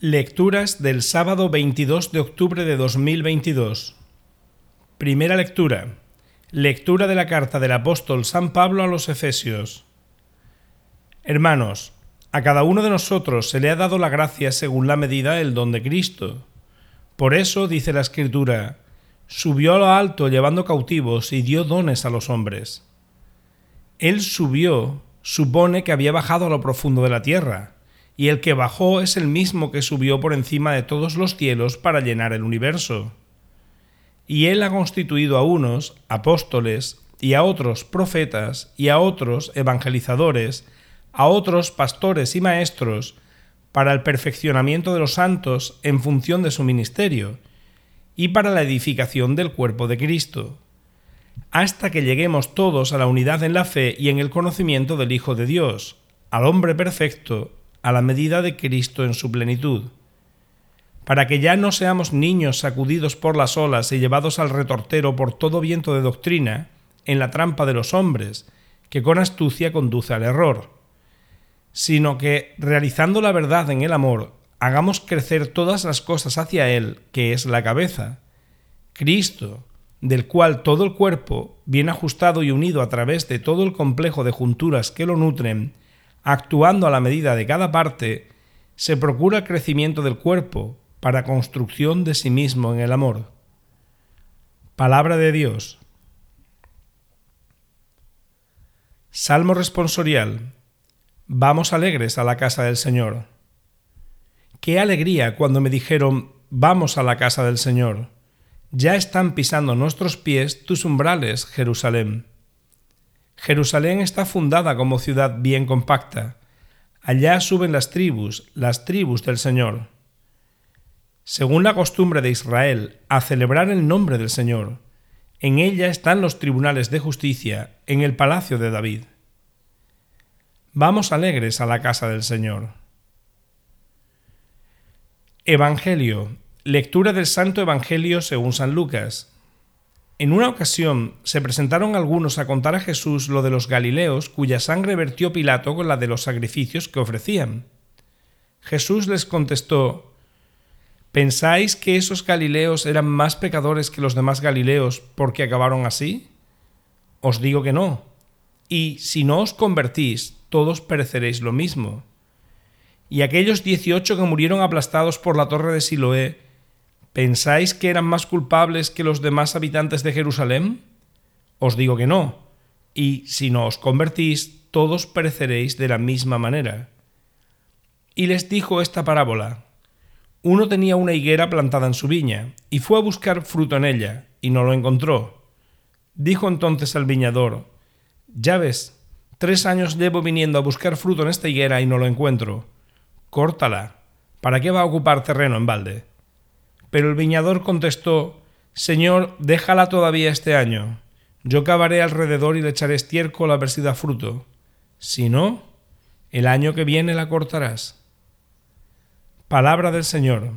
Lecturas del sábado 22 de octubre de 2022. Primera lectura. Lectura de la carta del apóstol San Pablo a los Efesios. Hermanos, a cada uno de nosotros se le ha dado la gracia según la medida del don de Cristo. Por eso, dice la Escritura, subió a lo alto llevando cautivos y dio dones a los hombres. Él subió supone que había bajado a lo profundo de la tierra y el que bajó es el mismo que subió por encima de todos los cielos para llenar el universo. Y él ha constituido a unos apóstoles, y a otros profetas, y a otros evangelizadores, a otros pastores y maestros, para el perfeccionamiento de los santos en función de su ministerio, y para la edificación del cuerpo de Cristo, hasta que lleguemos todos a la unidad en la fe y en el conocimiento del Hijo de Dios, al hombre perfecto, a la medida de Cristo en su plenitud, para que ya no seamos niños sacudidos por las olas y llevados al retortero por todo viento de doctrina, en la trampa de los hombres, que con astucia conduce al error, sino que, realizando la verdad en el amor, hagamos crecer todas las cosas hacia Él, que es la cabeza, Cristo, del cual todo el cuerpo, bien ajustado y unido a través de todo el complejo de junturas que lo nutren, actuando a la medida de cada parte, se procura el crecimiento del cuerpo para construcción de sí mismo en el amor. Palabra de Dios. Salmo responsorial. Vamos alegres a la casa del Señor. Qué alegría cuando me dijeron, vamos a la casa del Señor. Ya están pisando nuestros pies tus umbrales, Jerusalén. Jerusalén está fundada como ciudad bien compacta. Allá suben las tribus, las tribus del Señor. Según la costumbre de Israel, a celebrar el nombre del Señor. En ella están los tribunales de justicia, en el palacio de David. Vamos alegres a la casa del Señor. Evangelio. Lectura del Santo Evangelio según San Lucas. En una ocasión se presentaron algunos a contar a Jesús lo de los Galileos cuya sangre vertió Pilato con la de los sacrificios que ofrecían. Jesús les contestó, ¿Pensáis que esos Galileos eran más pecadores que los demás Galileos porque acabaron así? Os digo que no. Y si no os convertís, todos pereceréis lo mismo. Y aquellos dieciocho que murieron aplastados por la torre de Siloé, ¿Pensáis que eran más culpables que los demás habitantes de Jerusalén? Os digo que no, y si no os convertís, todos pereceréis de la misma manera. Y les dijo esta parábola. Uno tenía una higuera plantada en su viña, y fue a buscar fruto en ella, y no lo encontró. Dijo entonces al viñador, Ya ves, tres años llevo viniendo a buscar fruto en esta higuera y no lo encuentro. Córtala. ¿Para qué va a ocupar terreno en balde? Pero el viñador contestó, Señor, déjala todavía este año. Yo cavaré alrededor y le echaré estiércol a ver si da fruto. Si no, el año que viene la cortarás. Palabra del Señor.